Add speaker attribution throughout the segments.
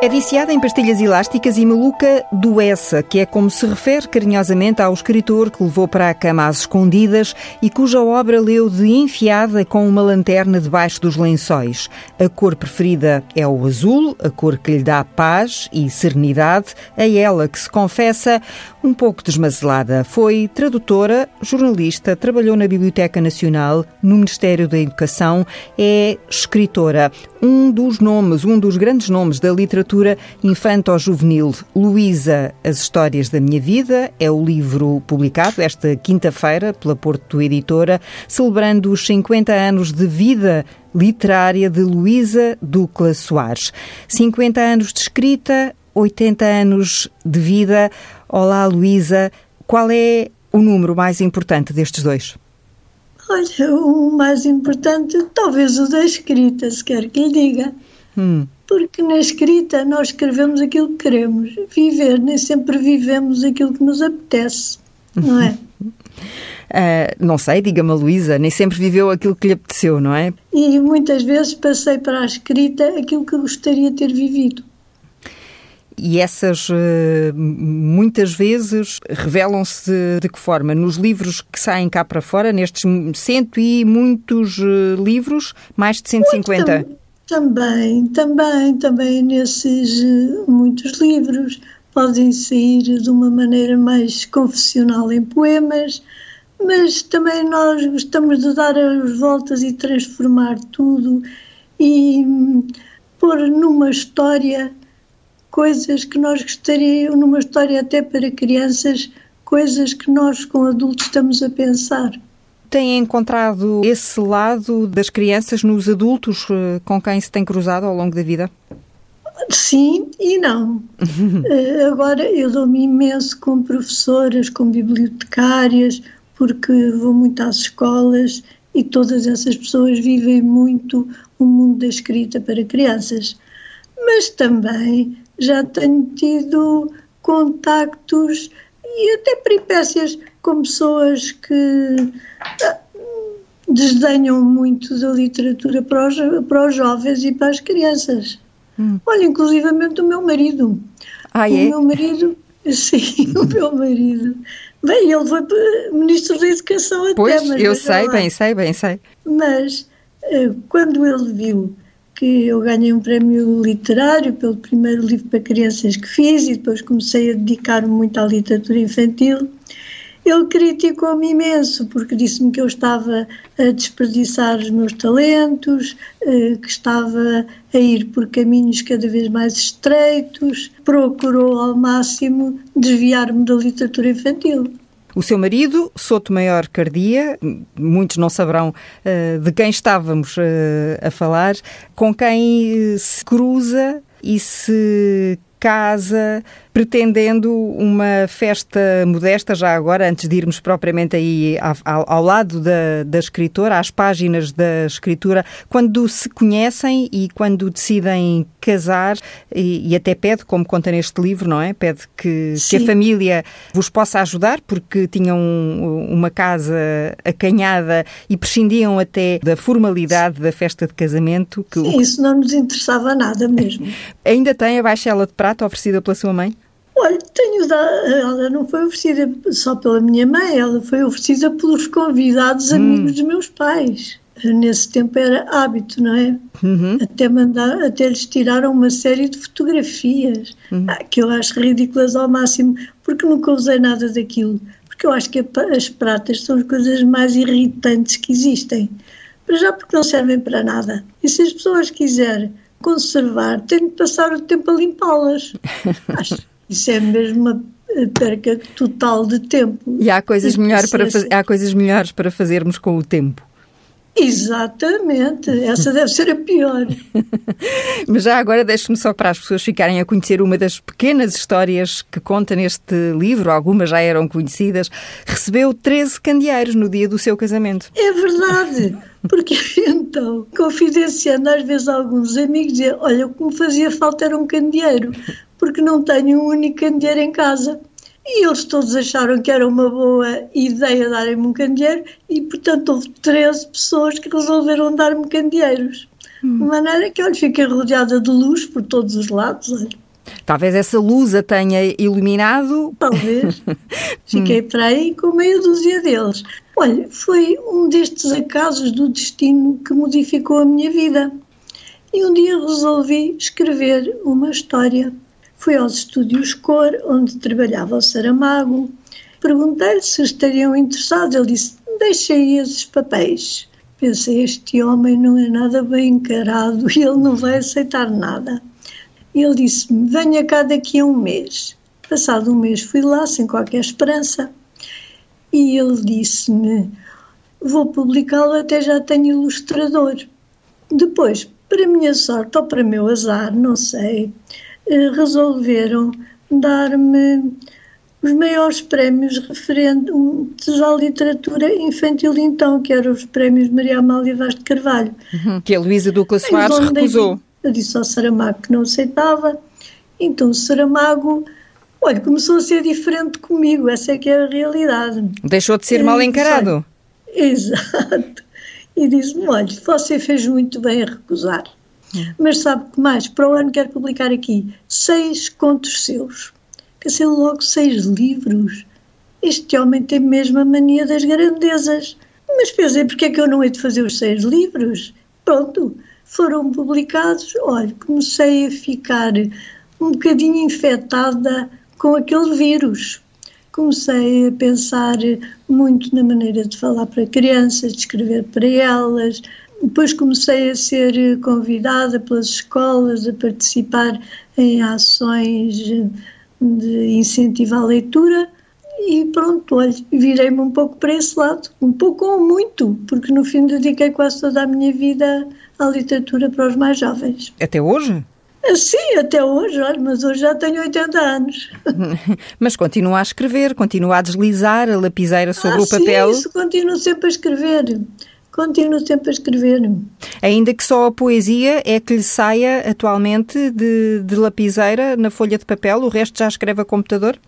Speaker 1: É viciada em pastilhas elásticas e maluca do essa, que é como se refere carinhosamente ao escritor que levou para a cama às escondidas e cuja obra leu de enfiada com uma lanterna debaixo dos lençóis. A cor preferida é o azul, a cor que lhe dá paz e serenidade, a ela que se confessa um pouco desmazelada. Foi tradutora, jornalista, trabalhou na Biblioteca Nacional, no Ministério da Educação, é escritora. Um dos nomes, um dos grandes nomes da literatura infanto-juvenil. Luísa, As Histórias da Minha Vida, é o livro publicado esta quinta-feira pela Porto Editora, celebrando os 50 anos de vida literária de Luísa Ducla Soares. 50 anos de escrita, 80 anos de vida. Olá, Luísa. Qual é o número mais importante destes dois?
Speaker 2: Olha, o mais importante, talvez o da escrita, se quer que lhe diga. Hum. Porque na escrita nós escrevemos aquilo que queremos. Viver, nem sempre vivemos aquilo que nos apetece, não é?
Speaker 1: Uh, não sei, diga-me, Luísa, nem sempre viveu aquilo que lhe apeteceu, não é?
Speaker 2: E muitas vezes passei para a escrita aquilo que gostaria de ter vivido.
Speaker 1: E essas, eh, muitas vezes, revelam-se de que forma? Nos livros que saem cá para fora, nestes cento e muitos eh, livros, mais de 150? Muito,
Speaker 2: também, também, também nesses eh, muitos livros. Podem sair de uma maneira mais confessional em poemas, mas também nós gostamos de dar as voltas e transformar tudo e hum, pôr numa história coisas que nós gostaríamos, numa história até para crianças, coisas que nós com adultos estamos a pensar.
Speaker 1: Tem encontrado esse lado das crianças nos adultos eh, com quem se tem cruzado ao longo da vida?
Speaker 2: Sim e não. Eh, agora eu dou-me imenso com professoras, com bibliotecárias, porque vou muito às escolas e todas essas pessoas vivem muito o mundo da escrita para crianças. Mas também já tenho tido contactos e até peripécias com pessoas que ah, desdenham muito da literatura para os, para os jovens e para as crianças. Hum. Olha, inclusivamente o meu marido.
Speaker 1: Ah, é?
Speaker 2: O meu marido, sim, o meu marido. Bem, ele foi ministro da Educação até.
Speaker 1: Pois, eu sei, lá. bem sei, bem sei.
Speaker 2: Mas eh, quando ele viu que eu ganhei um prémio literário pelo primeiro livro para crianças que fiz e depois comecei a dedicar-me muito à literatura infantil. Ele criticou-me imenso porque disse-me que eu estava a desperdiçar os meus talentos, eh, que estava a ir por caminhos cada vez mais estreitos, procurou ao máximo desviar-me da literatura infantil.
Speaker 1: O seu marido, Soto Maior Cardia, muitos não saberão uh, de quem estávamos uh, a falar, com quem se cruza e se casa pretendendo uma festa modesta, já agora, antes de irmos propriamente aí ao, ao, lado da, da escritora, às páginas da escritura, quando se conhecem e quando decidem casar, e, e até pede, como conta neste livro, não é? Pede que, que a família vos possa ajudar, porque tinham uma casa acanhada e prescindiam até da formalidade da festa de casamento.
Speaker 2: Que Sim, o... isso não nos interessava nada mesmo.
Speaker 1: Ainda tem a baixela de prata oferecida pela sua mãe?
Speaker 2: Olha, tenho dado, ela não foi oferecida só pela minha mãe, ela foi oferecida pelos convidados hum. amigos dos meus pais. Nesse tempo era hábito, não é? Uhum. Até, mandar, até lhes tiraram uma série de fotografias, uhum. ah, que eu acho ridículas ao máximo, porque nunca usei nada daquilo. Porque eu acho que as pratas são as coisas mais irritantes que existem. Para já porque não servem para nada. E se as pessoas quiserem conservar, têm de passar o tempo a limpá-las. Isso é mesmo uma perca total de tempo.
Speaker 1: E há coisas, melhor para há coisas melhores para fazermos com o tempo.
Speaker 2: Exatamente, essa deve ser a pior.
Speaker 1: Mas já agora deixe-me só para as pessoas ficarem a conhecer uma das pequenas histórias que conta neste livro, algumas já eram conhecidas. Recebeu 13 candeeiros no dia do seu casamento.
Speaker 2: É verdade, porque então, confidenciando às vezes alguns amigos, dizia, olha, o que me fazia falta era um candeeiro, porque não tenho um único candeeiro em casa. E eles todos acharam que era uma boa ideia darem-me um candeeiro e, portanto, houve 13 pessoas que resolveram dar-me candeeiros. hum. de maneira que, olha, fiquei rodeada de luz por todos os lados, olha.
Speaker 1: Talvez essa luz a tenha iluminado.
Speaker 2: Talvez. Fiquei para aí com meia dúzia deles. Olha, foi um destes acasos do destino que modificou a minha vida. E um dia resolvi escrever uma história. Fui aos estúdios Cor, onde trabalhava o Saramago. Perguntei-lhe se estariam interessados. Ele disse: Deixei esses papéis. Pensei: Este homem não é nada bem encarado e ele não vai aceitar nada. Ele disse-me: Venha cá daqui a um mês. Passado um mês fui lá, sem qualquer esperança, e ele disse-me: Vou publicá-lo, até já tenho ilustrador. Depois, para minha sorte ou para meu azar, não sei, resolveram dar-me os maiores prémios referentes à literatura infantil então, que eram os prémios Maria Amália Vaz de Carvalho.
Speaker 1: Uhum, que a Luísa Ducla Soares recusou.
Speaker 2: Eu disse ao Saramago que não aceitava, então o Saramago, olha, começou a ser diferente comigo, essa é que é a realidade.
Speaker 1: Deixou de ser mal encarado.
Speaker 2: Exato. E disse-me, olha, você fez muito bem a recusar. Mas sabe que mais? Para o ano quero publicar aqui seis contos seus. Pensei logo, seis livros. Este homem tem mesmo a mania das grandezas. Mas pensei, porque é que eu não hei de fazer os seis livros? Pronto, foram publicados, olha, comecei a ficar um bocadinho infectada com aquele vírus. Comecei a pensar muito na maneira de falar para crianças, de escrever para elas. Depois comecei a ser convidada pelas escolas a participar em ações de incentivo à leitura e pronto, olha, virei-me um pouco para esse lado, um pouco ou muito, porque no fim dediquei quase toda a minha vida à literatura para os mais jovens.
Speaker 1: Até hoje?
Speaker 2: Ah, sim, até hoje, olha, mas hoje já tenho 80 anos.
Speaker 1: mas continua a escrever, continua a deslizar a lapiseira sobre ah, o papel?
Speaker 2: Sim, isso, continuo sempre a escrever. Continuo sempre a escrever.
Speaker 1: Ainda que só a poesia é que lhe saia atualmente de, de lapiseira na folha de papel, o resto já escreve a computador?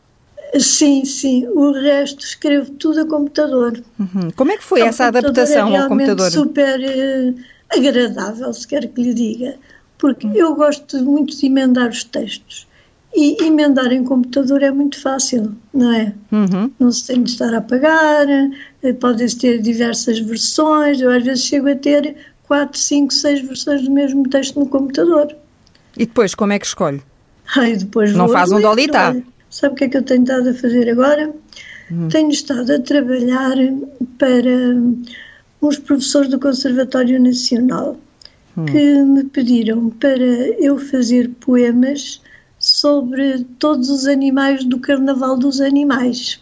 Speaker 2: Sim, sim. O resto escrevo tudo a computador.
Speaker 1: Uhum. Como é que foi essa adaptação
Speaker 2: é
Speaker 1: ao computador?
Speaker 2: super uh, agradável, se quer que lhe diga, porque uhum. eu gosto muito de emendar os textos. E emendar em computador é muito fácil, não é? Uhum. Não se tem de estar a apagar, eh, podem-se ter diversas versões. Eu às vezes chego a ter quatro, cinco, seis versões do mesmo texto no computador.
Speaker 1: E depois, como é que escolhe?
Speaker 2: Ai, depois
Speaker 1: não faz um dolitá.
Speaker 2: Sabe o que é que eu tenho estado a fazer agora? Hum. Tenho estado a trabalhar para uns professores do Conservatório Nacional hum. que me pediram para eu fazer poemas sobre todos os animais do Carnaval dos Animais.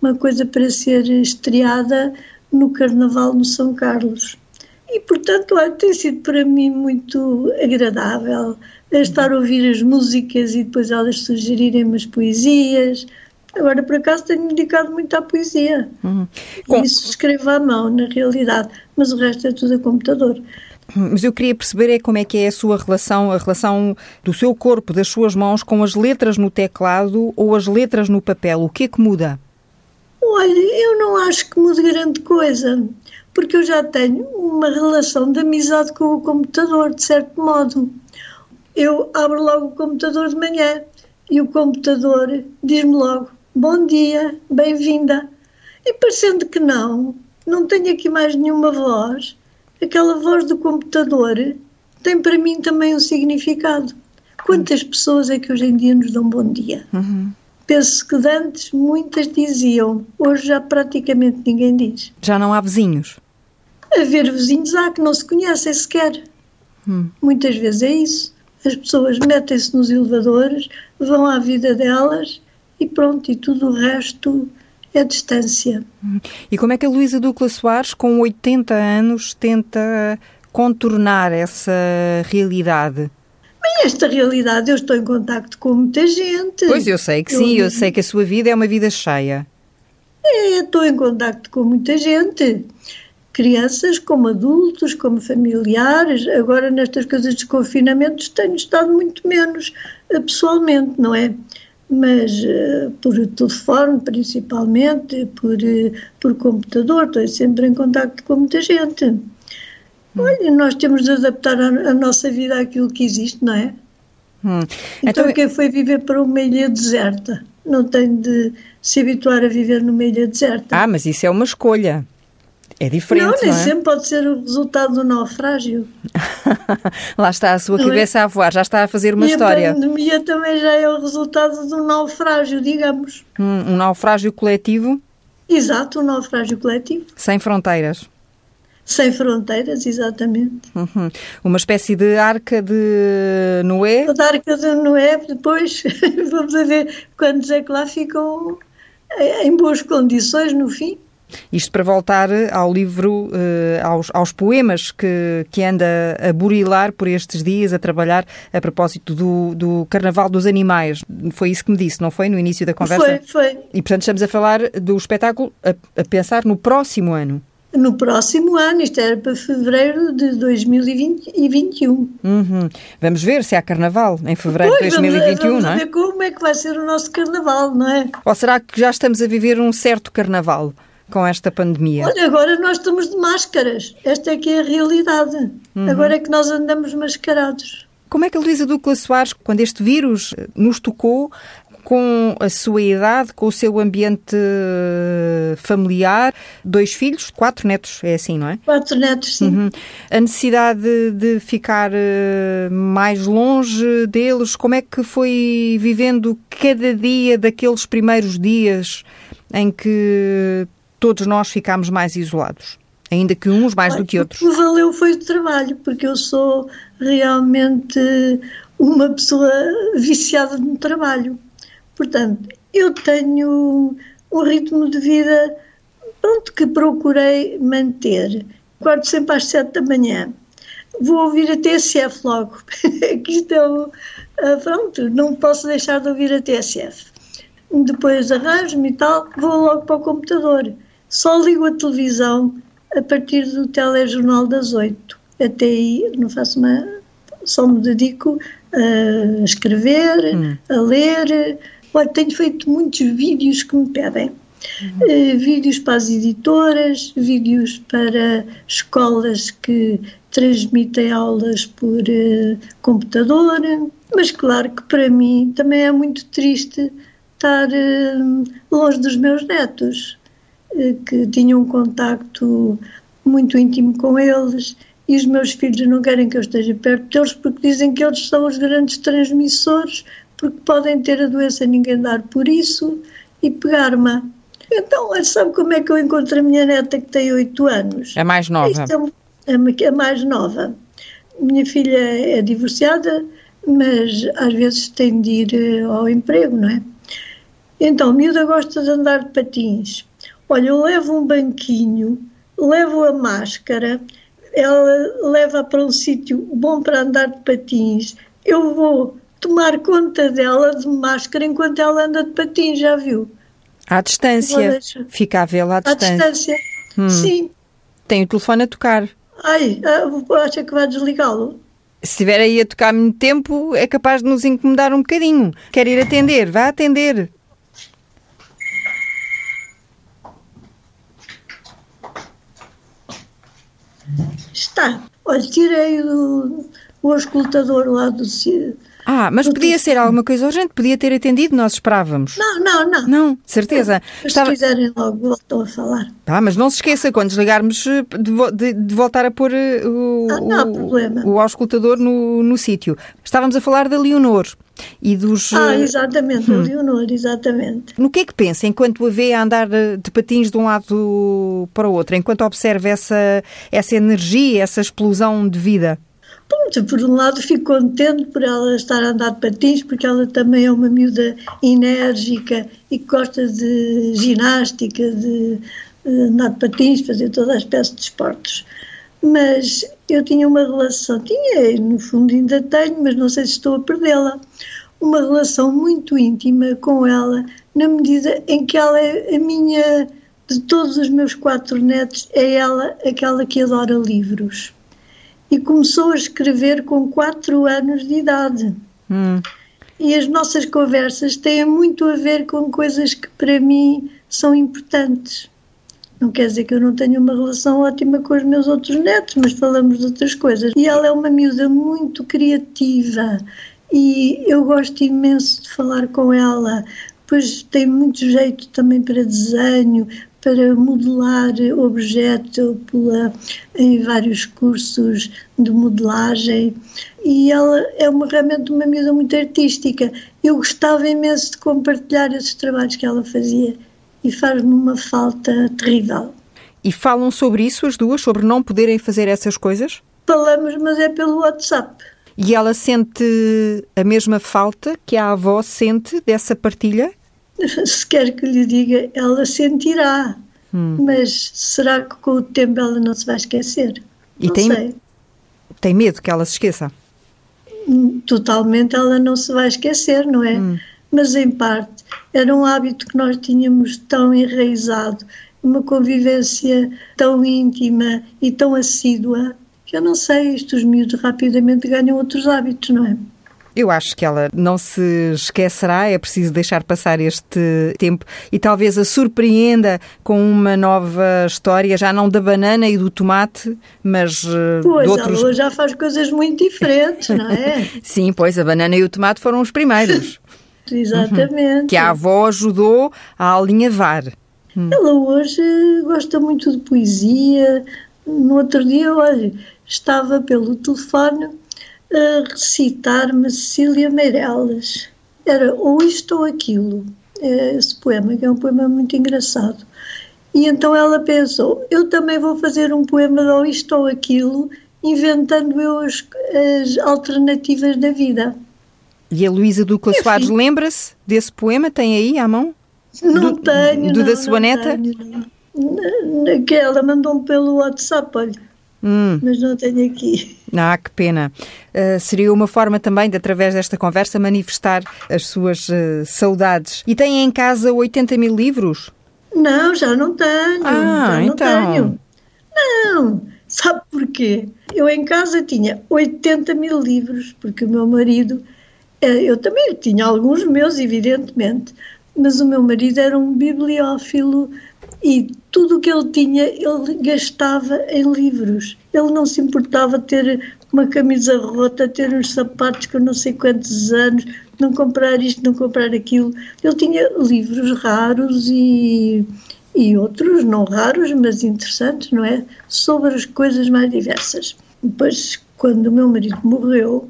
Speaker 2: Uma coisa para ser estreada no Carnaval no São Carlos. E, portanto, olha, tem sido para mim muito agradável estar a ouvir as músicas e depois elas sugerirem umas poesias. Agora, por acaso, tenho dedicado muito à poesia. Uhum. Com... Isso escrevo à mão, na realidade, mas o resto é tudo a computador.
Speaker 1: Mas eu queria perceber é como é que é a sua relação, a relação do seu corpo, das suas mãos, com as letras no teclado ou as letras no papel. O que é que muda?
Speaker 2: Olha, eu não acho que mude grande coisa porque eu já tenho uma relação de amizade com o computador, de certo modo. Eu abro logo o computador de manhã e o computador diz-me logo: Bom dia, bem-vinda. E parecendo que não, não tenho aqui mais nenhuma voz, aquela voz do computador tem para mim também um significado. Quantas pessoas é que hoje em dia nos dão bom dia? Uhum. Penso que antes muitas diziam, hoje já praticamente ninguém diz.
Speaker 1: Já não há vizinhos?
Speaker 2: Haver vizinhos há que não se conhecem sequer. Hum. Muitas vezes é isso. As pessoas metem-se nos elevadores, vão à vida delas e pronto, e tudo o resto é distância.
Speaker 1: Hum. E como é que a Luísa Ducla Soares, com 80 anos, tenta contornar essa realidade?
Speaker 2: Bem, esta realidade, eu estou em contacto com muita gente.
Speaker 1: Pois, eu sei que sim, eu, eu sei que a sua vida é uma vida cheia.
Speaker 2: É, estou em contacto com muita gente crianças, como adultos, como familiares. Agora, nestas coisas de confinamento, tenho estado muito menos eh, pessoalmente, não é? Mas uh, por telefone, principalmente, por, uh, por computador, estou sempre em contato com muita gente. Olha, nós temos de adaptar a, a, nossa vida àquilo que existe, não é? Hum. Então, então, quem foi viver para uma ilha deserta não tem de se habituar a viver numa ilha deserta.
Speaker 1: Ah, mas isso é uma escolha. É diferente. Não,
Speaker 2: nem
Speaker 1: não é?
Speaker 2: sempre pode ser o resultado do naufrágio.
Speaker 1: Lá está a sua não é? cabeça é? a voar, já está a fazer uma e história.
Speaker 2: A pandemia também já é o resultado do naufrágio, digamos.
Speaker 1: Hum, um naufrágio coletivo?
Speaker 2: Exato, um naufrágio coletivo.
Speaker 1: Sem fronteiras.
Speaker 2: Sem fronteiras, exatamente.
Speaker 1: Uhum. Uma espécie de arca de Noé?
Speaker 2: Da arca de Noé, depois vamos ver quantos é que lá ficam em boas condições no fim.
Speaker 1: Isto para voltar ao livro, eh, aos, aos, poemas que, que anda a burilar por estes dias, a trabalhar a propósito do, do Carnaval dos Animais. Foi isso que me disse, não foi? No início da conversa?
Speaker 2: Foi, foi.
Speaker 1: E portanto estamos a falar do espetáculo a, a pensar no próximo ano
Speaker 2: no próximo ano, isto era para fevereiro de 2021.
Speaker 1: Uhum. Vamos ver se há carnaval em fevereiro pois, de 2021,
Speaker 2: vamos,
Speaker 1: não
Speaker 2: é? Vamos ver como é que vai ser o nosso carnaval, não é?
Speaker 1: Ou será que já estamos a viver um certo carnaval? Com esta pandemia?
Speaker 2: Olha, agora nós estamos de máscaras. Esta é que é a realidade. Uhum. Agora é que nós andamos mascarados.
Speaker 1: Como é que a Luísa Ducla Soares, quando este vírus nos tocou, com a sua idade, com o seu ambiente familiar, dois filhos, quatro netos, é assim, não é?
Speaker 2: Quatro netos, sim. Uhum.
Speaker 1: A necessidade de, ficar uh, mais longe deles, como é que foi vivendo cada dia daqueles primeiros dias em que todos nós ficámos mais isolados? Ainda que uns mais do que outros.
Speaker 2: O que valeu foi o trabalho, porque eu sou realmente uma pessoa viciada no trabalho. Portanto, eu tenho um ritmo de vida pronto, que procurei manter. Acordo sempre às sete da manhã. Vou ouvir a TSF logo, que isto é uh, pronto, não posso deixar de ouvir a TSF. Depois arranjo-me e tal, vou logo para o computador. Só ligo a televisão a partir do telejornal das oito. Até aí não faço uma... só me dedico a escrever, hum. a ler, Olha, tenho feito muitos vídeos que me pedem. Uhum. Uh, vídeos para as editoras, vídeos para escolas que transmitem aulas por uh, computador, mas claro que para mim também é muito triste estar uh, longe dos meus netos, que tinham um contacto muito íntimo com eles e os meus filhos não querem que eu esteja perto deles porque dizem que eles são os grandes transmissores porque podem ter a doença ninguém dar por isso e pegar-me. Então, sabe como é que eu encontro a minha neta que tem 8 anos?
Speaker 1: É mais nova.
Speaker 2: É, é, é mais nova. Minha filha é divorciada, mas às vezes tem de ir eh, ao emprego, não é? Então, a miúda gosta de andar de patins. Olha, eu levo um banquinho, levo a máscara, ela leva para um sítio bom para andar de patins. Eu vou tomar conta dela de máscara enquanto ela anda de patins, já viu?
Speaker 1: À distância. Fica a vê-la à distância.
Speaker 2: À distância, hum. sim.
Speaker 1: Tem o telefone a tocar.
Speaker 2: Ai, ah, acha que vai desligá-lo?
Speaker 1: Se estiver aí a tocar muito tempo, é capaz de nos incomodar um bocadinho. Quer ir atender? Vá atender.
Speaker 2: Está. Olha, tirei o, o auscultador lá do,
Speaker 1: ah, mas podia ser alguma coisa urgente, podia ter atendido, nós esperávamos.
Speaker 2: Não, não, não.
Speaker 1: Não, certeza.
Speaker 2: Mas Estava... Se quiserem logo, voltam a falar.
Speaker 1: Tá, mas não se esqueça, quando desligarmos, eh, de, de, de voltar a pôr eh, o, ah, não, o, o auscultador no, no sítio. Estávamos a falar da Leonor e dos...
Speaker 2: Ah, eh, exatamente, hum. a Leonor, exatamente.
Speaker 1: No que é que pensa enquanto a vê a andar de patins de um lado para o outro, enquanto observa essa, essa energia, essa explosão de vida?
Speaker 2: Por um lado fico contente por ela estar a andar de patins, porque ela também é uma miúda enérgica e gosta de ginástica, de, andar de patins, fazer toda a espécie de esportes. Mas eu tinha uma relação, tinha, no fundo ainda tenho, mas não sei se estou a perdê-la, uma relação muito íntima com ela, na medida em que ela é a minha, de todos os meus quatro netos, é ela aquela que adora livros e começou a escrever com 4 anos de idade. Hum. E as nossas conversas têm muito a ver com coisas que para mim são importantes. Não quer dizer que eu não tenha uma relação ótima com os meus outros netos, mas falamos de outras coisas. E ela é uma miúda muito criativa e eu gosto imenso de falar com ela, pois tem muito jeito também para desenho, para modelar objeto pela, em vários cursos de modelagem e ela é uma, realmente uma miúda muito artística. Eu gostava imenso de compartilhar esses trabalhos que ela fazia e faz-me uma falta terrível.
Speaker 1: E falam sobre isso as duas, sobre não poderem fazer essas coisas?
Speaker 2: Falamos, mas é pelo WhatsApp.
Speaker 1: E ela sente a mesma falta que a avó sente dessa partilha?
Speaker 2: Se quer que lhe diga, ela sentirá. Hum. Mas será que com o tempo ela não se vai esquecer?
Speaker 1: E não tem, sei. tem medo que ela se esqueça?
Speaker 2: Hum, totalmente ela não se vai esquecer, não é? Hum. Mas em parte era um hábito que nós tínhamos tão enraizado, uma convivência tão íntima e tão assídua, que eu não sei, estes miúdos rapidamente ganham outros hábitos, não é?
Speaker 1: Eu acho que ela não se esquecerá, é preciso deixar passar este tempo e talvez a surpreenda com uma nova história, já não da banana e do tomate, mas
Speaker 2: eh, pois,
Speaker 1: de outros.
Speaker 2: Ela já faz coisas muito diferentes, não é?
Speaker 1: Sim, pois a banana e o tomate foram os primeiros.
Speaker 2: Exatamente.
Speaker 1: Uhum. Que a avó ajudou a alinhavar.
Speaker 2: Hum. Ela hoje gosta muito de poesia. No outro dia, olha, estava pelo telefone a recitar-me Cecília Meirelles. Era ou isto ou aquilo, é esse poema, que é um poema muito engraçado. E então ela pensou: eu também vou fazer um poema de ou isto ou aquilo, inventando eu as, as alternativas da vida.
Speaker 1: E a Luísa Ducla Soares lembra-se desse poema? Tem aí à mão?
Speaker 2: Não do, tenho.
Speaker 1: Do
Speaker 2: não,
Speaker 1: da sua neta?
Speaker 2: Tenho, não. Que ela mandou-me pelo WhatsApp, olha. Hum. Mas não tenho aqui.
Speaker 1: Ah, que pena. Uh, seria uma forma também de, através desta conversa, manifestar as suas uh, saudades. E tem em casa 80 mil livros?
Speaker 2: Não, já não tenho.
Speaker 1: Ah,
Speaker 2: já
Speaker 1: então.
Speaker 2: não tenho. Não. Sabe porquê? Eu em casa tinha 80 mil livros, porque o meu marido. Eh, eu também tinha alguns meus, evidentemente, mas o meu marido era um bibliófilo e tudo o que ele tinha ele gastava em livros. Ele não se importava ter uma camisa rota, ter uns sapatos com não sei quantos anos, não comprar isto, não comprar aquilo. Ele tinha livros raros e, e outros não raros, mas interessantes, não é? Sobre as coisas mais diversas. Depois, quando o meu marido morreu,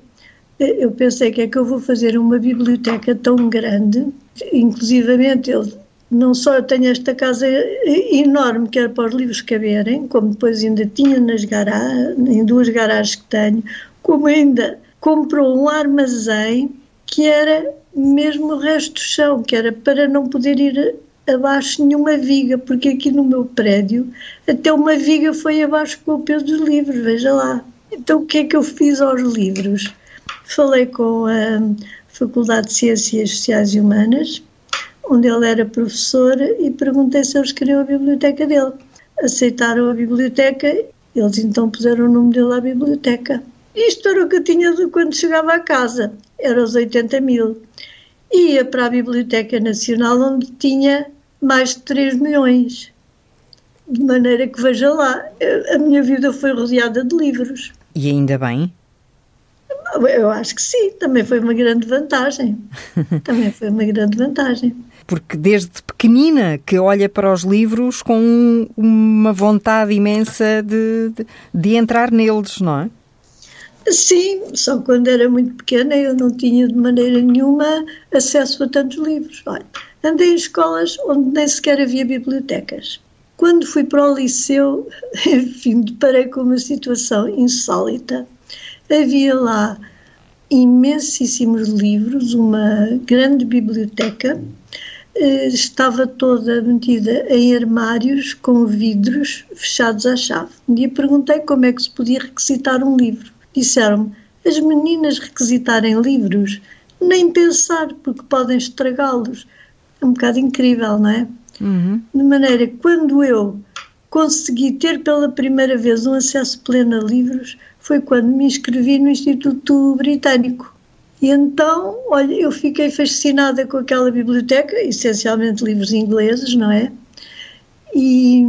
Speaker 2: eu pensei que é que eu vou fazer uma biblioteca tão grande, inclusivamente ele não só eu tenho esta casa enorme que era para os livros caberem, como depois ainda tinha nas garagens, em duas garagens que tenho, como ainda comprou um armazém que era mesmo o resto do chão, que era para não poder ir abaixo nenhuma viga, porque aqui no meu prédio até uma viga foi abaixo com o peso dos livros, veja lá. Então o que é que eu fiz aos livros? Falei com a Faculdade de Ciências Sociais e Humanas, onde ele era professor, e perguntei se eles queriam a biblioteca dele. Aceitaram a biblioteca, eles então puseram o nome dele à biblioteca. Isto era o que eu tinha quando chegava a casa, era os 80 mil. Ia para a Biblioteca Nacional, onde tinha mais de 3 milhões. De maneira que, veja lá, a minha vida foi rodeada de livros.
Speaker 1: E ainda bem?
Speaker 2: Eu acho que sim, também foi uma grande vantagem. também foi uma grande vantagem.
Speaker 1: Porque desde pequenina que olha para os livros com uma vontade imensa de, de, de entrar neles, não é?
Speaker 2: Sim, só quando era muito pequena eu não tinha de maneira nenhuma acesso a tantos livros. Olha, andei em escolas onde nem sequer havia bibliotecas. Quando fui para o liceu, enfim, deparei com uma situação insólita havia lá imensíssimos livros, uma grande biblioteca, estava toda metida em armários com vidros fechados à chave. Um dia perguntei como é que se podia requisitar um livro. Disseram-me: as meninas requisitarem livros, nem pensar, porque podem estragá-los. É um bocado incrível, não é? Uhum. De maneira que quando eu consegui ter pela primeira vez um acesso pleno a livros, foi quando me inscrevi no Instituto Britânico. E então, olha, eu fiquei fascinada com aquela biblioteca, essencialmente livros ingleses, não é? E,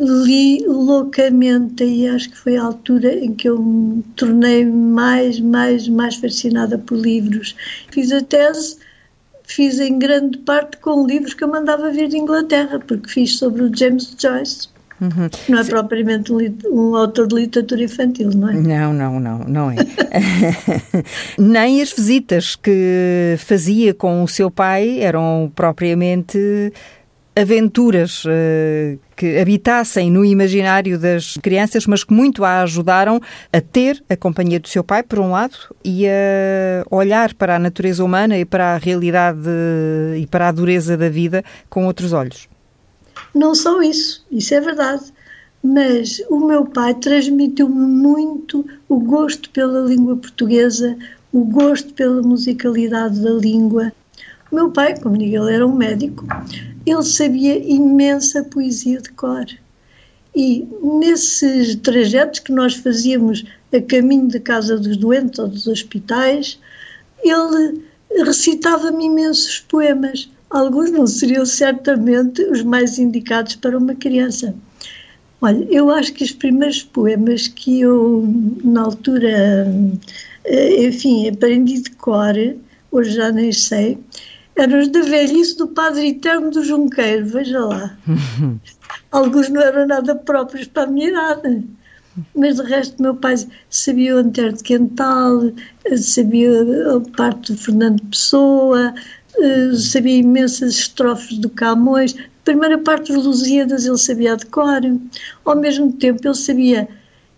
Speaker 2: li loucamente e acho que foi a altura em que eu me tornei mais, mais, mais fascinada por livros. Fiz a tese, fiz em grande parte com livros que eu mandava vir de Inglaterra, porque fiz sobre o James Joyce. Uhum. Não é propriamente um, um, autor de literatura infantil, não é?
Speaker 1: Não, não, não, não é. Nem as visitas que fazia com o seu pai eram propriamente aventuras uh, que habitassem no imaginário das crianças, mas que muito a ajudaram a ter a companhia do seu pai, por um lado, e a olhar para a natureza humana e para a realidade e para a dureza da vida com outros olhos.
Speaker 2: Não só isso, isso é verdade, mas o meu pai transmitiu-me muito o gosto pela língua portuguesa, o gosto pela musicalidade da língua. O meu pai, como digo, ele era um médico, ele sabia imensa poesia de cor. E nesses trajetos que nós fazíamos a caminho da casa dos doentes ou dos hospitais, ele recitava-me imensos poemas. Alguns não seriam certamente os mais indicados para uma criança. Olha, eu acho que os primeiros poemas que eu, na altura, eh, enfim, aprendi de cor, hoje já nem sei, eram os da velhice do Padre Eterno do Junqueiro, veja lá. Alguns não eram nada próprios para a minha idade. Mas de resto, meu pai sabia o Antero de Quental, sabia a parte do Fernando Pessoa, eh, sabia imensas estrofes do Camões. A primeira parte dos Lusíadas ele sabia de cor. Ao mesmo tempo, ele sabia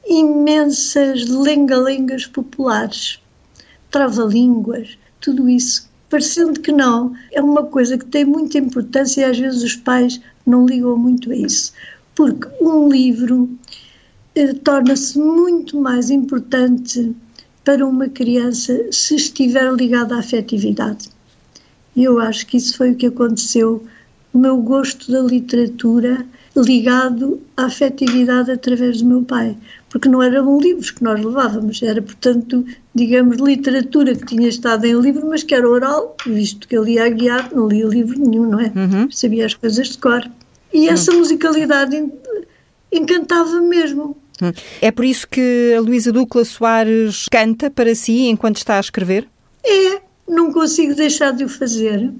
Speaker 2: imensas lenga-lengas populares, trava-línguas, tudo isso parecendo que não, é uma coisa que tem muita importância e às vezes os pais não ligam muito a isso. Porque um livro eh, torna-se muito mais importante para uma criança se estiver ligado à afetividade. E eu acho que isso foi o que aconteceu. O meu gosto da literatura ligado à afetividade através do meu pai porque não eram livros que nós levávamos, era, portanto, digamos, literatura que tinha estado em livro, mas que era oral, visto que ele ia a guiar, não lia livro nenhum, não é? Uhum. Sabia as coisas de cor. E uhum. essa musicalidade encantava mesmo.
Speaker 1: Uhum. É por isso que a Luísa Ducla Soares canta para si enquanto está a escrever?
Speaker 2: É, não consigo deixar de o fazer.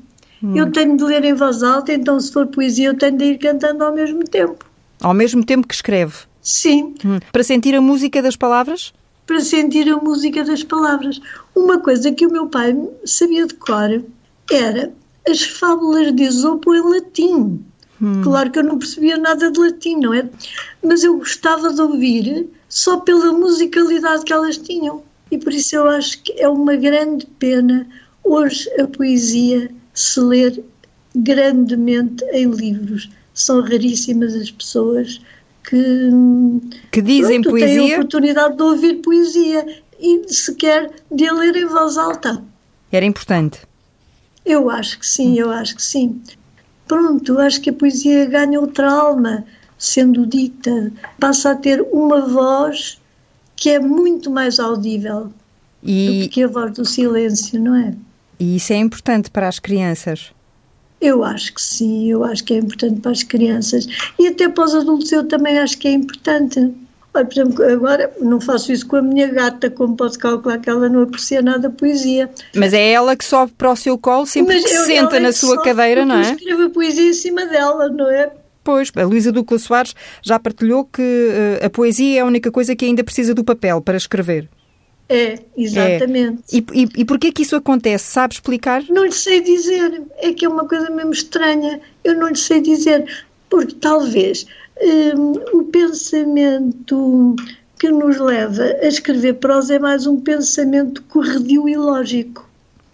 Speaker 2: Hum. Eu tenho de ler em voz alta, então se for poesia eu tenho de ir cantando ao mesmo tempo.
Speaker 1: Ao mesmo tempo que escreve?
Speaker 2: Sim.
Speaker 1: Hum. Para sentir a música das palavras?
Speaker 2: Para sentir a música das palavras. Uma coisa que o meu pai sabia de cor era as fábulas de Esopo em latim. Hum. Claro que eu não percebia nada de latim, não é? Mas eu gostava de ouvir só pela musicalidade que elas tinham. E por isso eu acho que é uma grande pena hoje a poesia se ler grandemente em livros. São raríssimas as pessoas que,
Speaker 1: que dizem pronto, poesia.
Speaker 2: Têm a oportunidade de ouvir poesia e sequer de a ler em voz alta.
Speaker 1: Era importante.
Speaker 2: Eu acho que sim, eu acho que sim. Pronto, acho que a poesia ganha outra alma sendo dita, passa a ter uma voz que é muito mais audível e... do que a voz do silêncio, não é?
Speaker 1: E isso é importante para as crianças.
Speaker 2: Eu acho que sim, eu acho que é importante para as crianças e até para os adultos eu também acho que é importante. Olha, por exemplo, agora não faço isso com a minha gata, como posso calcular que ela não aprecia nada a poesia.
Speaker 1: Mas é ela que sobe para o seu colo sempre Mas que se senta na sua cadeira, não é? Eu
Speaker 2: escrevo a poesia em cima dela, não é?
Speaker 1: Pois, a Luísa Ducla Soares já partilhou que uh, a poesia é a única coisa que ainda precisa do papel para escrever.
Speaker 2: É, exatamente.
Speaker 1: É. E, e, e porquê que isso acontece? Sabe explicar?
Speaker 2: Não lhe sei dizer. É que é uma coisa mesmo estranha. Eu não lhe sei dizer. Porque talvez um, o pensamento que nos leva a escrever prosa é mais um pensamento corredio e lógico.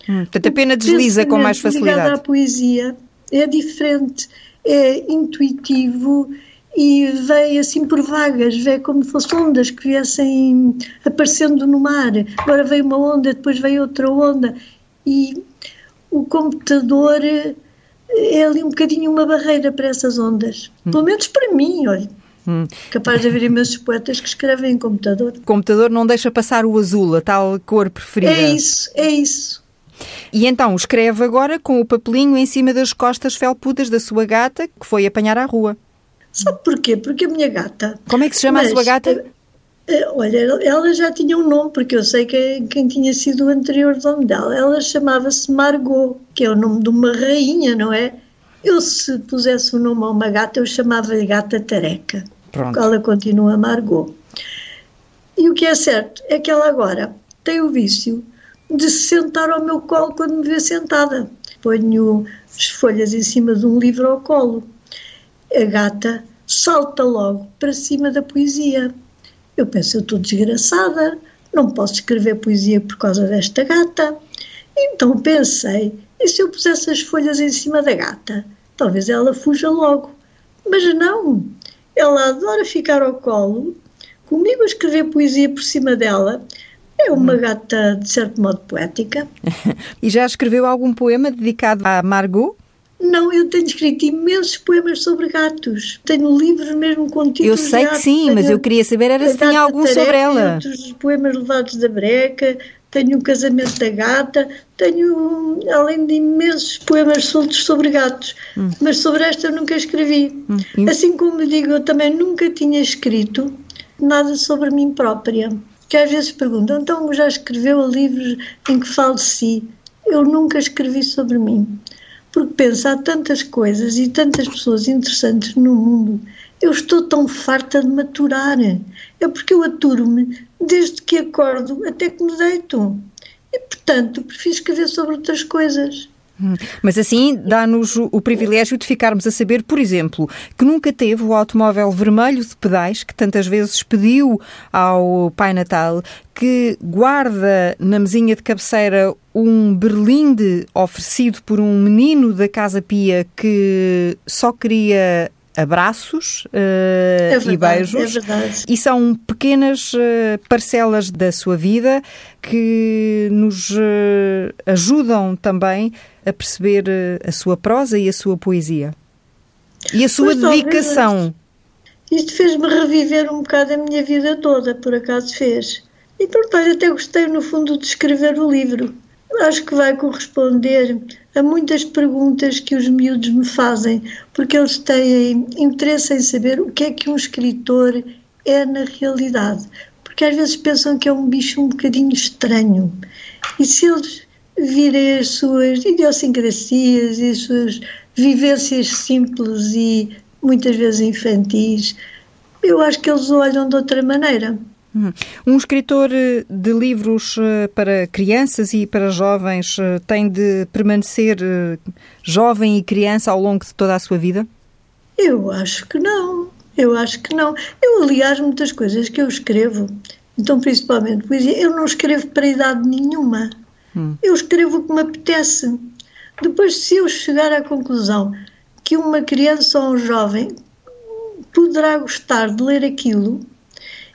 Speaker 1: Hum, portanto, apenas desliza com mais facilidade.
Speaker 2: Ligado à poesia é diferente, é intuitivo e veio assim por vagas, veio como se fossem ondas que viessem aparecendo no mar. Agora veio uma onda, depois veio outra onda e o computador é ali um bocadinho uma barreira para essas ondas. Hum. Pelo menos para mim, olha. Hum. Capaz de haver imensos poetas que escrevem em computador.
Speaker 1: O computador não deixa passar o azul, a tal cor preferida.
Speaker 2: É isso, é isso.
Speaker 1: E então escreve agora com o papelinho em cima das costas felpudas da sua gata que foi apanhar à rua.
Speaker 2: Sabe porquê? Porque a minha gata.
Speaker 1: Como é que se chama Mas, a sua gata?
Speaker 2: Eh, olha, ela já tinha um nome, porque eu sei quem, quem tinha sido o anterior nome dela. Ela chamava-se Margot, que é o nome de uma rainha, não é? Eu, se pusesse o nome a uma gata, eu chamava-lhe gata tareca. Pronto. Ela continua Margot. E o que é certo é que ela agora tem o vício de se sentar ao meu colo quando me vê sentada. Ponho as folhas em cima de um livro ao colo. A gata salta logo para cima da poesia. Eu penso, eu estou desgraçada, não posso escrever poesia por causa desta gata. Então pensei, e se eu pusesse as folhas em cima da gata? Talvez ela fuja logo. Mas não, ela adora ficar ao colo, comigo a escrever poesia por cima dela. É uma gata, de certo modo, poética.
Speaker 1: e já escreveu algum poema dedicado à Margot?
Speaker 2: Não, eu tenho escrito imensos poemas sobre gatos. Tenho livros mesmo com títulos
Speaker 1: Eu sei que sim, mas eu queria saber era se tinha algum sobre ela.
Speaker 2: Outros poemas levados da breca, tenho o casamento da gata, tenho, além de imensos poemas soltos sobre gatos, hum. mas sobre esta eu nunca escrevi. Hum. Assim como digo, eu também nunca tinha escrito nada sobre mim própria. Que às vezes perguntam, então já escreveu livros em que falo de si? Eu nunca escrevi sobre mim porque penso, há tantas coisas e tantas pessoas interessantes no mundo. Eu estou tão farta de maturar. É porque eu aturo-me desde que acordo até que me deito. E, portanto, prefiro escrever sobre outras coisas.
Speaker 1: Hum, mas assim dá-nos o privilégio de ficarmos a saber, por exemplo, que nunca teve o automóvel vermelho de pedais que tantas vezes pediu ao Pai Natal, que guarda na mesinha de cabeceira um berlinde oferecido por um menino da Casa Pia que só queria abraços uh, é verdade, e beijos.
Speaker 2: É verdade.
Speaker 1: E são pequenas uh, parcelas da sua vida que nos uh, ajudam também a perceber a sua prosa e a sua poesia. E a sua pois dedicação.
Speaker 2: Isto fez-me reviver um bocado a minha vida toda, por acaso fez. E portanto, até gostei no fundo de escrever o livro. Acho que vai corresponder a muitas perguntas que os miúdos me fazem, porque eles têm interesse em saber o que é que um escritor é na realidade. Porque às vezes pensam que é um bicho um bocadinho estranho. E se eles virem as suas idiosincrasias e as suas vivências simples e muitas vezes infantis, eu acho que eles olham de outra maneira.
Speaker 1: Uhum. Um escritor eh, de livros eh, para crianças e para jovens eh, tem de permanecer jovem e criança ao longo de toda a sua vida?
Speaker 2: Eu acho que não. Eu acho que não. Eu, aliás, muitas coisas que eu escrevo, então principalmente poesia, eu não escrevo para idade nenhuma. Hum. Eu escrevo o que me apetece. Depois, se eu chegar à conclusão que uma criança ou um jovem poderá gostar de ler aquilo,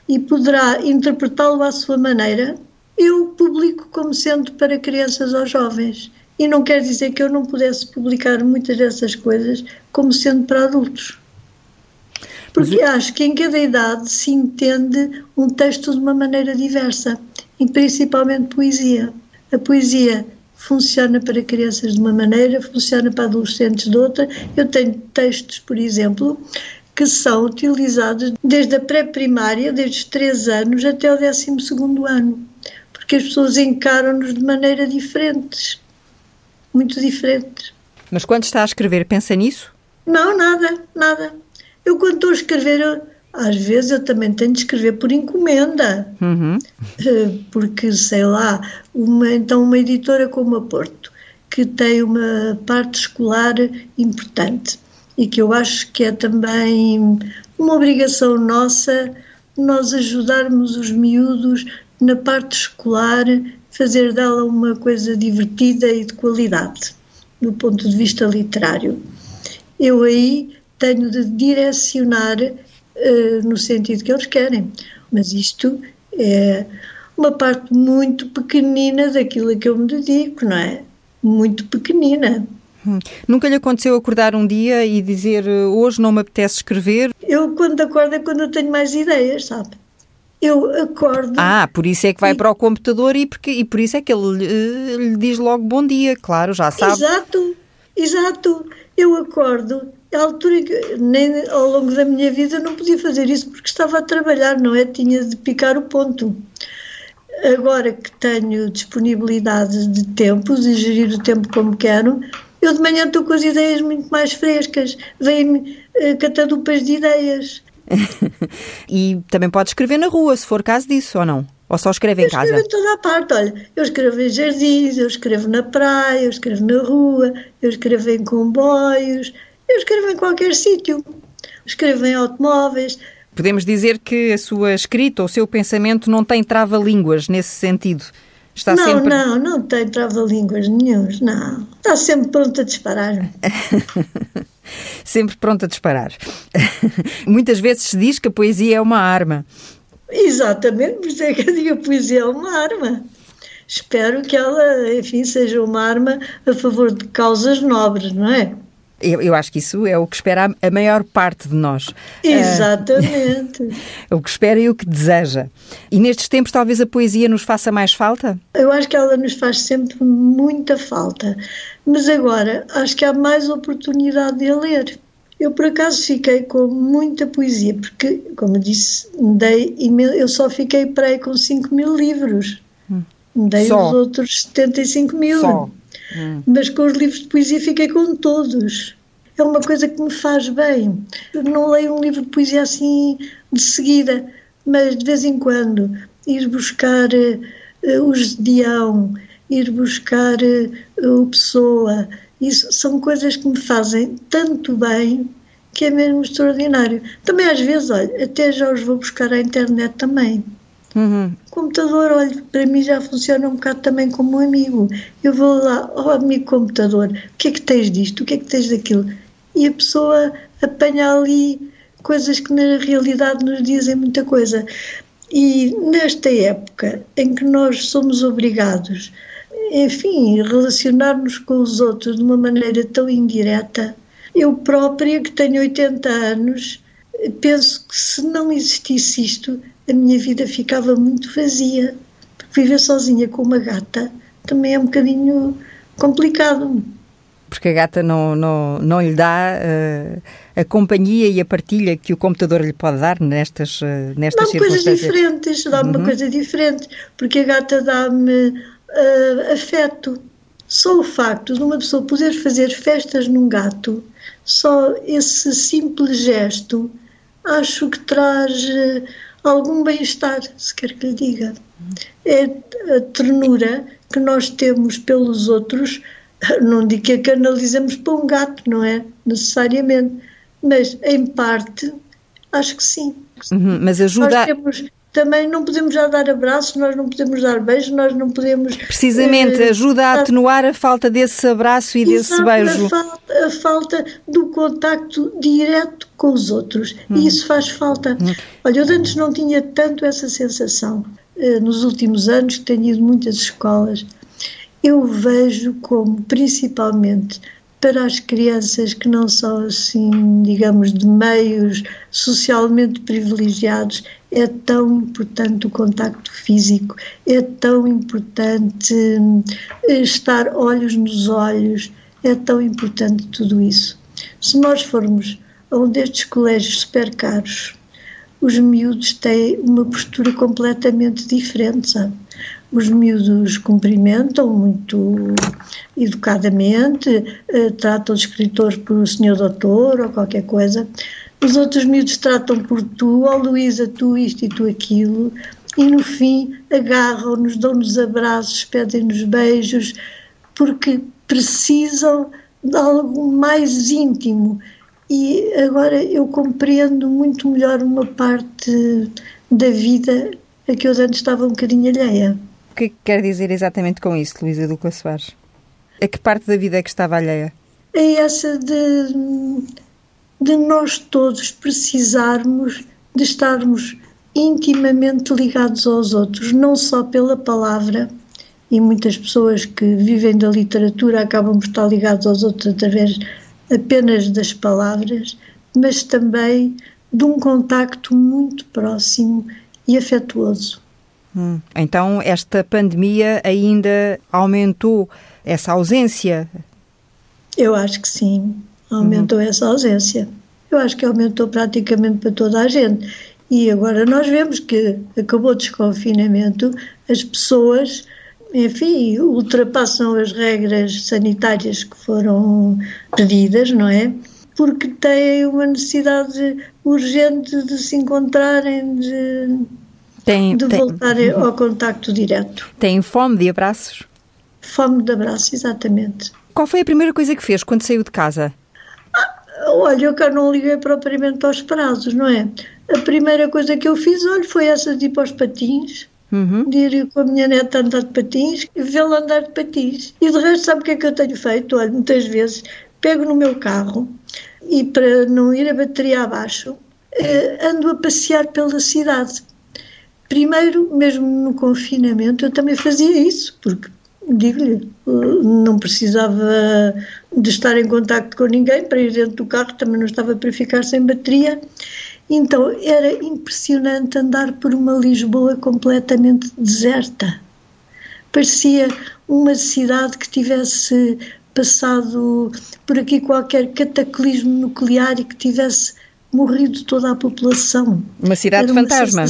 Speaker 2: e poderá interpretá-lo à sua maneira, eu publico como sendo para crianças ou jovens. E não quer dizer que eu não pudesse publicar muitas dessas coisas como sendo para adultos. Porque acho que em cada idade se entende um texto de uma maneira diversa, e principalmente poesia. A poesia funciona para crianças de uma maneira, funciona para adolescentes de outra. Eu tenho textos, por exemplo, que são utilizados desde a pré-primária, desde os 3 anos até o 12 ano, porque as pessoas encaram-nos de maneira diferentes, muito diferentes.
Speaker 1: Mas quando está a escrever, pensa nisso?
Speaker 2: Não, nada, nada. Eu quando estou a escrever, eu, às vezes eu também tenho de escrever por encomenda, uhum. Eh, porque, sei lá, uma, então uma editora como a Porto, que tem uma parte escolar importante, e que eu acho que é também uma obrigação nossa nós ajudarmos os miúdos na parte escolar, fazer dela uma coisa divertida e de qualidade, do ponto de vista literário. Eu aí tenho de direcionar uh, no sentido que eles querem, mas isto é uma parte muito pequenina daquilo a que eu me dedico, não é? Muito pequenina.
Speaker 1: Hum. Nunca lhe aconteceu acordar um dia e dizer hoje não me apetece escrever?
Speaker 2: Eu, quando acordo, é quando eu tenho mais ideias, sabe? Eu acordo.
Speaker 1: Ah, por isso é que vai e... para o computador e, porque, e por isso é que ele uh, lhe diz logo bom dia, claro, já sabe.
Speaker 2: Exato, exato. Eu acordo a altura que nem ao longo da minha vida não podia fazer isso porque estava a trabalhar, não é? Tinha de picar o ponto. Agora que tenho disponibilidade de tempo, de gerir o tempo como quero, eu de manhã estou com as ideias muito mais frescas, vem-me uh, catadupas de ideias.
Speaker 1: e também pode escrever na rua, se for caso disso, ou não? Ou só escreve em
Speaker 2: eu
Speaker 1: casa?
Speaker 2: Eu escrevo em toda a parte, olha, eu escrevo em jardins, eu escrevo na praia, eu escrevo na rua, eu escrevo em comboios, eu escrevo em qualquer sítio. Escrevo em automóveis.
Speaker 1: Podemos dizer que a sua escrita ou o seu pensamento não tem trava-línguas nesse sentido?
Speaker 2: Está não, sempre... não, não tem trava-línguas nenhums, não. Está sempre pronto a disparar.
Speaker 1: sempre pronto a disparar. Muitas vezes se diz que a poesia é uma arma.
Speaker 2: Exatamente, por isso é que eu digo a poesia é uma arma. Espero que ela, enfim, seja uma arma a favor de causas nobres, não é?
Speaker 1: Eu, eu, acho que isso é o que espera a maior parte de nós.
Speaker 2: Exatamente. Uh,
Speaker 1: o que espera e o que deseja. E nestes tempos talvez a poesia nos faça mais falta?
Speaker 2: Eu acho que ela nos faz sempre muita falta. Mas agora acho que há mais oportunidade de a ler. Eu por acaso fiquei com muita poesia, porque, como disse, dei, eu só fiquei para aí com 5 mil livros. Hum. Dei só. os outros 75 mil. Só. Hum. Mas com os livros de poesia fiquei com todos. É uma coisa que me faz bem. Eu não leio um livro de poesia assim de seguida, mas de vez em quando ir buscar uh, o Gedeão, ir buscar uh, o Pessoa, isso são coisas que me fazem tanto bem que é mesmo extraordinário. Também às vezes, olha, até já os vou buscar à internet também. Uhum. O computador, olha, para mim já funciona um bocado também como um amigo. Eu vou lá, ó oh, amigo computador, o que é que tens disto? O que é que tens daquilo? E a pessoa apanha ali coisas que na realidade nos dizem muita coisa. E nesta época em que nós somos obrigados, enfim, relacionar-nos com os outros de uma maneira tão indireta, eu própria, que tenho 80 anos, penso que se não existisse isto, a minha vida ficava muito vazia. Porque viver sozinha com uma gata também é um bocadinho complicado.
Speaker 1: Porque a gata não, não, não lhe dá uh, a companhia e a partilha que o computador lhe pode dar nestas, uh, nestas
Speaker 2: dá coisas diferentes, dá-me uhum. uma coisa diferente. Porque a gata dá-me uh, afeto. Só o facto de uma pessoa poder fazer festas num gato, só esse simples gesto, acho que traz algum bem-estar, se quer que lhe diga. É a ternura que nós temos pelos outros, não digo que a canalizamos para um gato, não é? Necessariamente, mas em parte, acho que sim.
Speaker 1: Uhum, mas ajuda.
Speaker 2: Nós temos, também não podemos já dar abraços, nós não podemos dar beijos, nós não podemos.
Speaker 1: Precisamente, uh, ajuda a atenuar a falta desse abraço e desse beijo.
Speaker 2: A falta, a falta do contacto direto com os outros. Hum. E isso faz falta. Hum. Olha, eu antes não tinha tanto essa sensação. Uh, nos últimos anos, que tenho ido muitas escolas, eu vejo como, principalmente, para as crianças que não são assim, digamos, de meios socialmente privilegiados, é tão importante o contacto físico, é tão importante eh, estar olhos nos olhos, é tão importante tudo isso. Se nós formos a um destes colégios super caros, os miúdos têm uma postura completamente diferente, sabe? Os miúdos cumprimentam muito educadamente, eh, tratam os escritores por o senhor doutor ou qualquer coisa. Os outros miúdos tratam por tu, ó oh, Luísa, tu isto e tu aquilo, e no fim agarram-nos, dão-nos abraços, pedem-nos beijos, porque precisam de algo mais íntimo. E agora eu compreendo muito melhor uma parte da vida a que eu antes estava um bocadinho alheia.
Speaker 1: O que é que quer dizer exatamente com isso, Luísa Duca Soares? A que parte da vida é que estava alheia?
Speaker 2: É essa de, de nós todos precisarmos de estarmos intimamente ligados aos outros, não só pela palavra, e muitas pessoas que vivem da literatura acabam por estar ligados aos outros através apenas das palavras, mas também de um contacto muito próximo e afetuoso.
Speaker 1: Hum. Então, esta pandemia ainda aumentou essa ausência?
Speaker 2: Eu acho que sim, aumentou uhum. essa ausência. Eu acho que aumentou praticamente para toda a gente. E agora nós vemos que acabou o desconfinamento, as pessoas, enfim, ultrapassam as regras sanitárias que foram pedidas, não é? Porque têm uma necessidade urgente de se encontrarem, de, tem, de tem, voltar ao contacto direto.
Speaker 1: Tem fome de abraços?
Speaker 2: Fome de abraços, exatamente.
Speaker 1: Qual foi a primeira coisa que fez quando saiu de casa?
Speaker 2: Olha, eu cá não liguei propriamente aos prazos, não é? A primeira coisa que eu fiz, olha, foi essa de ir para os patins. Uhum. De ir com a minha neta andar de patins e vê-la andar de patins. E de resto, sabe o que é que eu tenho feito? Olha, muitas vezes pego no meu carro e para não ir a bateria abaixo, eh, ando a passear pela cidade. Primeiro, mesmo no confinamento, eu também fazia isso, porque, digo-lhe, não precisava de estar em contato com ninguém para ir dentro do carro, também não estava para ficar sem bateria. Então era impressionante andar por uma Lisboa completamente deserta. Parecia uma cidade que tivesse passado por aqui qualquer cataclismo nuclear e que tivesse morrido toda a população.
Speaker 1: Uma cidade uma fantasma.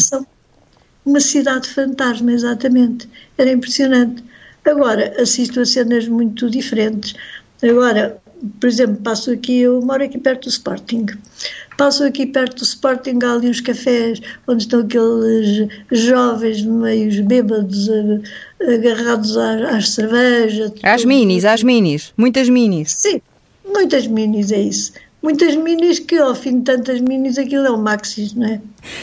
Speaker 2: Uma cidade fantasma, exatamente. Era impressionante. Agora, assisto a cenas muito diferentes. Agora, por exemplo, passo aqui, eu moro aqui perto do Sporting. Passo aqui perto do Sporting, há ali uns cafés onde estão aqueles jovens meios bêbados agarrados às, às cervejas.
Speaker 1: Às minis, às minis, muitas minis.
Speaker 2: Sim, muitas minis, é isso muitas minis que ao fim de tantas minis aquilo é um maxis, não é?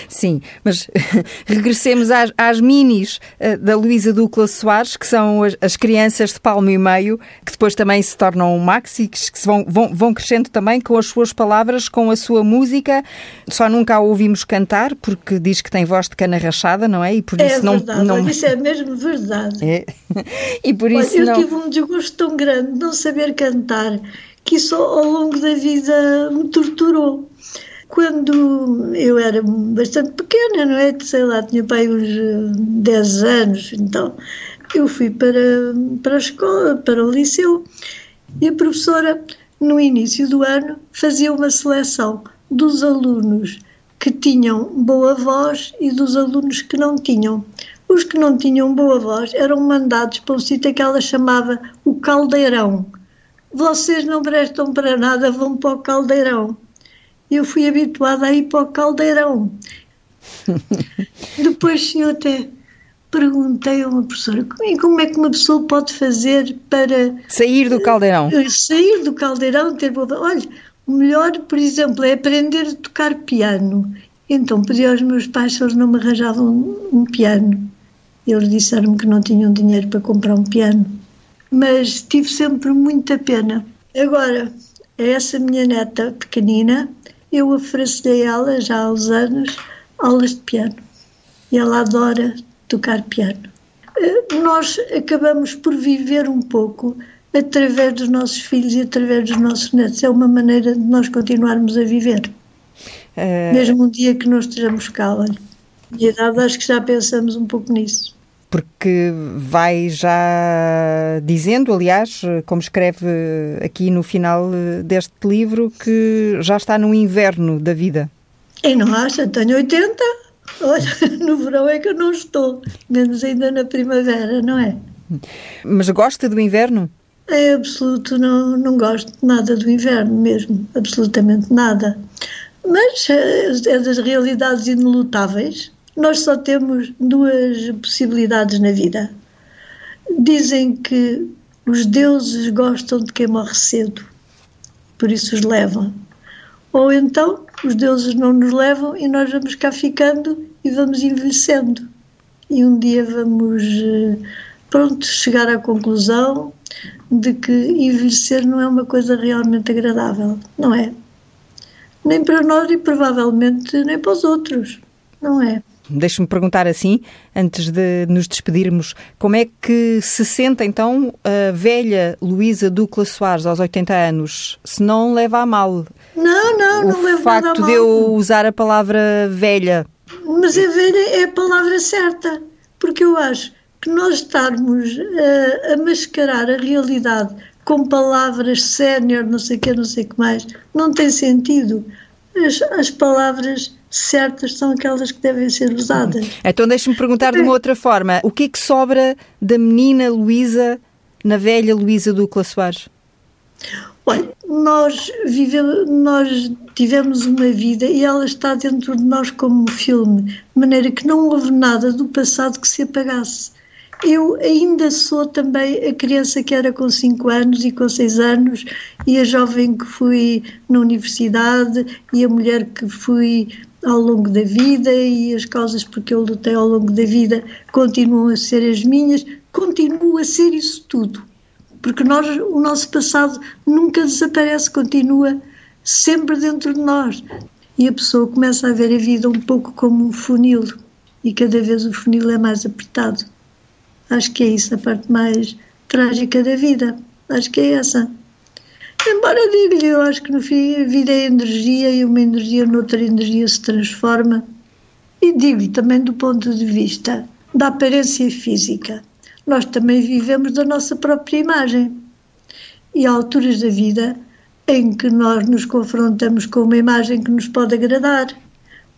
Speaker 1: Sim, mas regressemos às, às minis uh, da Luísa Ducla Soares, que são as, as, crianças de palmo e meio, que depois também se tornam maxis, que vão, vão, vão crescendo também com as suas palavras, com a sua música. Só nunca a ouvimos cantar, porque diz que tem voz de cana rachada, não é?
Speaker 2: E por é isso verdade, não, não... isso é mesmo verdade. É.
Speaker 1: E por isso Olha,
Speaker 2: eu tive um desgosto tão grande de não saber cantar que isso ao longo da vida me torturou. Quando eu era bastante pequena, não é? Sei lá, tinha pai uns 10 anos, então eu fui para, para a escola, para o liceu, e a professora, no início do ano, fazia uma seleção dos alunos que tinham boa voz e dos alunos que não tinham. Os que não tinham boa voz eram mandados para um sítio que ela chamava o Caldeirão vocês não prestam para nada, vão para o caldeirão. Eu fui habituada a ir para o caldeirão. Depois eu até perguntei a uma professora como é que uma pessoa pode fazer para
Speaker 1: sair do caldeirão.
Speaker 2: Uh, sair do caldeirão, ter boa. Olha, o melhor, por exemplo, é aprender a tocar piano. Então pedi aos meus pais se eles não me arranjavam um, um piano. Eles disseram-me que não tinham dinheiro para comprar um piano mas tive sempre muita pena. Agora, a essa minha neta pequenina, eu ofereci a ela, já há uns anos, aulas de piano. E ela adora tocar piano. Eh, nós acabamos por viver um pouco através dos nossos filhos e através dos nossos netos. É uma maneira de nós continuarmos a viver. É... Mesmo um dia que não estejamos cá, olha. E idade, acho que já pensamos um pouco nisso
Speaker 1: porque vai já dizendo, aliás, como escreve aqui no final deste livro, que já está no inverno da vida.
Speaker 2: E não acha? Tenho 80. Olha, no verão é que eu não estou, menos ainda na primavera, não é?
Speaker 1: Mas gosta do inverno?
Speaker 2: É absoluto, não, não gosto nada do inverno mesmo, absolutamente nada. Mas é, é das realidades inelutáveis nós só temos duas possibilidades na vida. Dizem que os deuses gostam de quem morre cedo, por isso os levam. Ou então os deuses não nos levam e nós vamos cá ficando e vamos envelhecendo. E um dia vamos, eh, pronto, chegar à conclusão de que envelhecer não é uma coisa realmente agradável, não é? Nem para nós e provavelmente nem para os outros, não é?
Speaker 1: Deixe-me perguntar assim, antes de nos despedirmos, como é que se sente então a velha Luísa Ducla Soares aos 80 anos, se não leva a mal?
Speaker 2: Não, não, não leva a mal.
Speaker 1: O facto de eu usar a palavra velha.
Speaker 2: Mas a velha é a palavra certa, porque eu acho que nós estarmos a, a mascarar a realidade com palavras sénior, não sei o que, não sei o que mais. Não tem sentido. As, as palavras certas são aquelas que devem ser usadas.
Speaker 1: Então deixe-me perguntar de uma outra forma. O que é que sobra da menina Luísa na velha Luísa Ducla Soares?
Speaker 2: Olha, nós vivemos, nós tivemos uma vida e ela está dentro de nós como um filme, de maneira que não houve nada do passado que se apagasse. Eu ainda sou também a criança que era com 5 anos e com 6 anos, e a jovem que fui na universidade, e a mulher que fui ao longo da vida, e as causas porque eu lutei ao longo da vida continuam a ser as minhas, continuo a ser isso tudo. Porque nós, o nosso passado nunca desaparece, continua sempre dentro de nós. E a pessoa começa a ver a vida um pouco como um funil, e cada vez o funil é mais apertado. Acho que é isso a parte mais trágica da vida. Acho que é essa. Embora diga-lhe, eu acho que no fim a vida é energia e uma energia noutra energia se transforma. E digo-lhe também do ponto de vista da aparência física. Nós também vivemos da nossa própria imagem. E há alturas da vida em que nós nos confrontamos com uma imagem que nos pode agradar,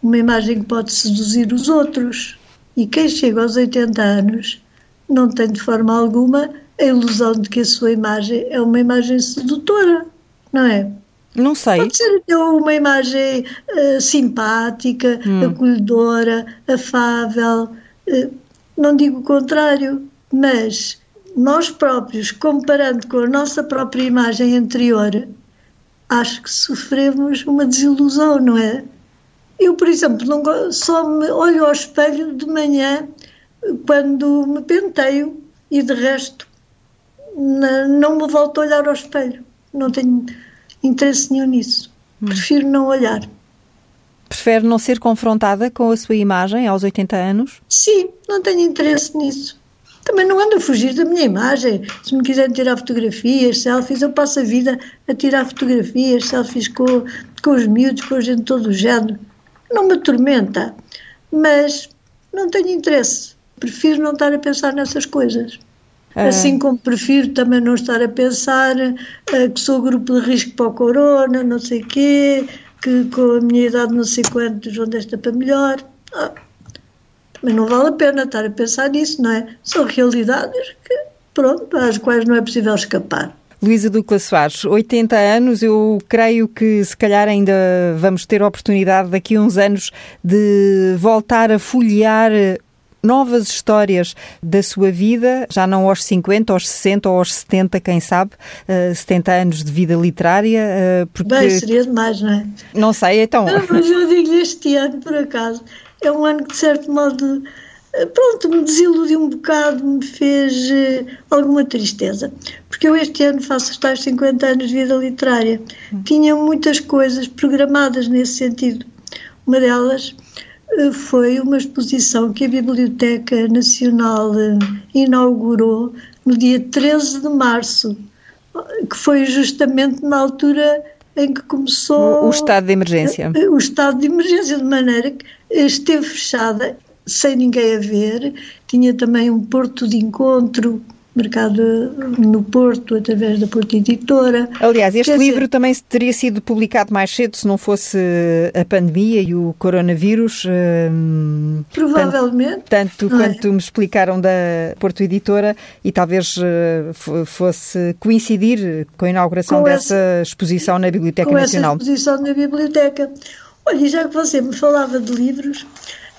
Speaker 2: uma imagem que pode seduzir os outros. E quem chega aos 80 anos não tem de forma alguma a ilusão de que a sua imagem é uma imagem sedutora, não é?
Speaker 1: Não sei.
Speaker 2: Pode ser então uma imagem uh, simpática, hum. acolhedora, afável. Uh, não digo o contrário, mas nós próprios, comparando com a nossa própria imagem anterior, acho que sofremos uma desilusão, não é? Eu, por exemplo, não, só me olho ao espelho de manhã quando me penteio e de resto não me volto a olhar ao espelho. Não tenho interesse nenhum nisso. Hum. Prefiro não olhar.
Speaker 1: Prefere não ser confrontada com a sua imagem aos 80 anos?
Speaker 2: Sim, não tenho interesse nisso. Também não ando a fugir da minha imagem. Se me quiserem tirar fotografias, selfies, eu passo a vida a tirar fotografias, selfies com, com os miúdos, com a gente de todo o género. Não me atormenta, mas não tenho interesse prefiro não estar a pensar nessas coisas. Ah. Assim como prefiro também não estar a pensar uh, que sou grupo de risco para o corona, não sei quê, que com a minha idade não sei quantos, onde esta para melhor. Ah, também não vale a pena estar a pensar nisso, não é? São realidades que, pronto, às quais não é possível escapar.
Speaker 1: Luísa Ducla Soares, 80 anos, eu creio que se calhar ainda vamos ter a oportunidade daqui a uns anos de voltar a folhear novas histórias da sua vida, já não aos 50, aos 60 ou aos 70, quem sabe, uh, eh, 70 anos de vida literária. Uh,
Speaker 2: porque... Bem, seria demais, não é?
Speaker 1: Não sei, então.
Speaker 2: Não, mas eu digo este ano, por acaso, é um ano que, de certo modo, eh, pronto, me desiludiu um bocado, me fez uh, alguma tristeza. Porque eu este ano faço os tais 50 anos de vida literária. Hum. Tinha muitas coisas programadas nesse sentido. Uma delas foi uma exposição que a Biblioteca Nacional eh, inaugurou no dia 13 de março, que foi justamente na altura em que começou
Speaker 1: o estado de emergência.
Speaker 2: Eh, o estado de emergência, de maneira que esteve fechada sem ninguém a ver, tinha também um porto de encontro mercado no Porto, através da Porto Editora.
Speaker 1: Aliás, este Quer livro dizer, também teria sido publicado mais cedo se não fosse a pandemia e o coronavírus.
Speaker 2: Hum, Provavelmente.
Speaker 1: Tanto, tanto é? quanto me explicaram da Porto Editora e talvez uh, fosse coincidir com a inauguração com dessa essa, exposição na Biblioteca
Speaker 2: com
Speaker 1: Nacional.
Speaker 2: Essa exposição na Biblioteca. Olha, já que você me falava de livros,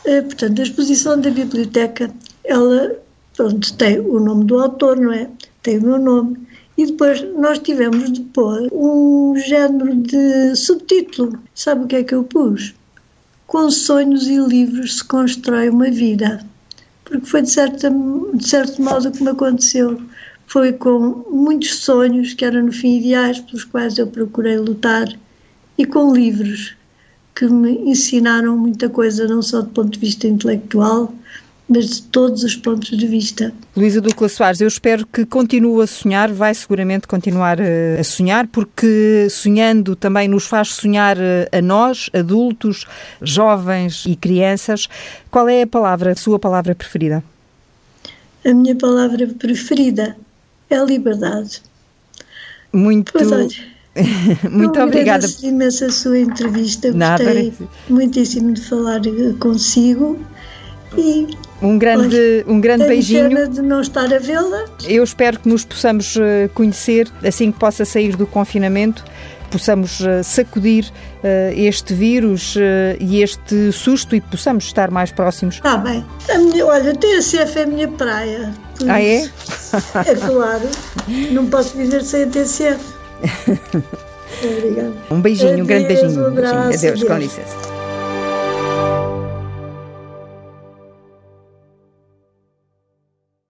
Speaker 2: uh, portanto, a exposição da Biblioteca, ela pronto, tem o nome do autor, não é? Tem o meu nome. E depois nós tivemos de pôr um género de subtítulo. Sabe o que é que eu pus? Com sonhos e livros se constrói uma vida. Porque foi de, certa, de certo modo o que me aconteceu. Foi com muitos sonhos, que eram no fim ideais, pelos quais eu procurei lutar, e com livros que me ensinaram muita coisa, não só do ponto de vista intelectual, mas de todos os pontos de vista.
Speaker 1: Luísa Ducla Soares, eu espero que continue a sonhar, vai seguramente continuar eh, a sonhar, porque sonhando também nos faz sonhar eh, a nós, adultos, jovens e crianças. Qual é a palavra, a sua palavra preferida?
Speaker 2: A minha palavra preferida é a liberdade.
Speaker 1: Muito. Pois, Muito
Speaker 2: Eu
Speaker 1: obrigada.
Speaker 2: Eu imenso a sua entrevista. Nada, Gostei muitíssimo de falar consigo. E
Speaker 1: um grande, um grande beijinho.
Speaker 2: Pena de não estar a vê-la.
Speaker 1: Eu espero que nos possamos eh, conhecer assim que possa sair do confinamento, possamos eh, sacudir uh, este vírus e este susto e possamos estar mais próximos.
Speaker 2: Está bem. A minha, olha, a TCF é a minha praia.
Speaker 1: Ah, é?
Speaker 2: é claro. Não posso viver sem a TCF. Obrigada.
Speaker 1: Um beijinho, Adeus, um grande beijinho. Um beijinho. Adeus, Adeus, com licença.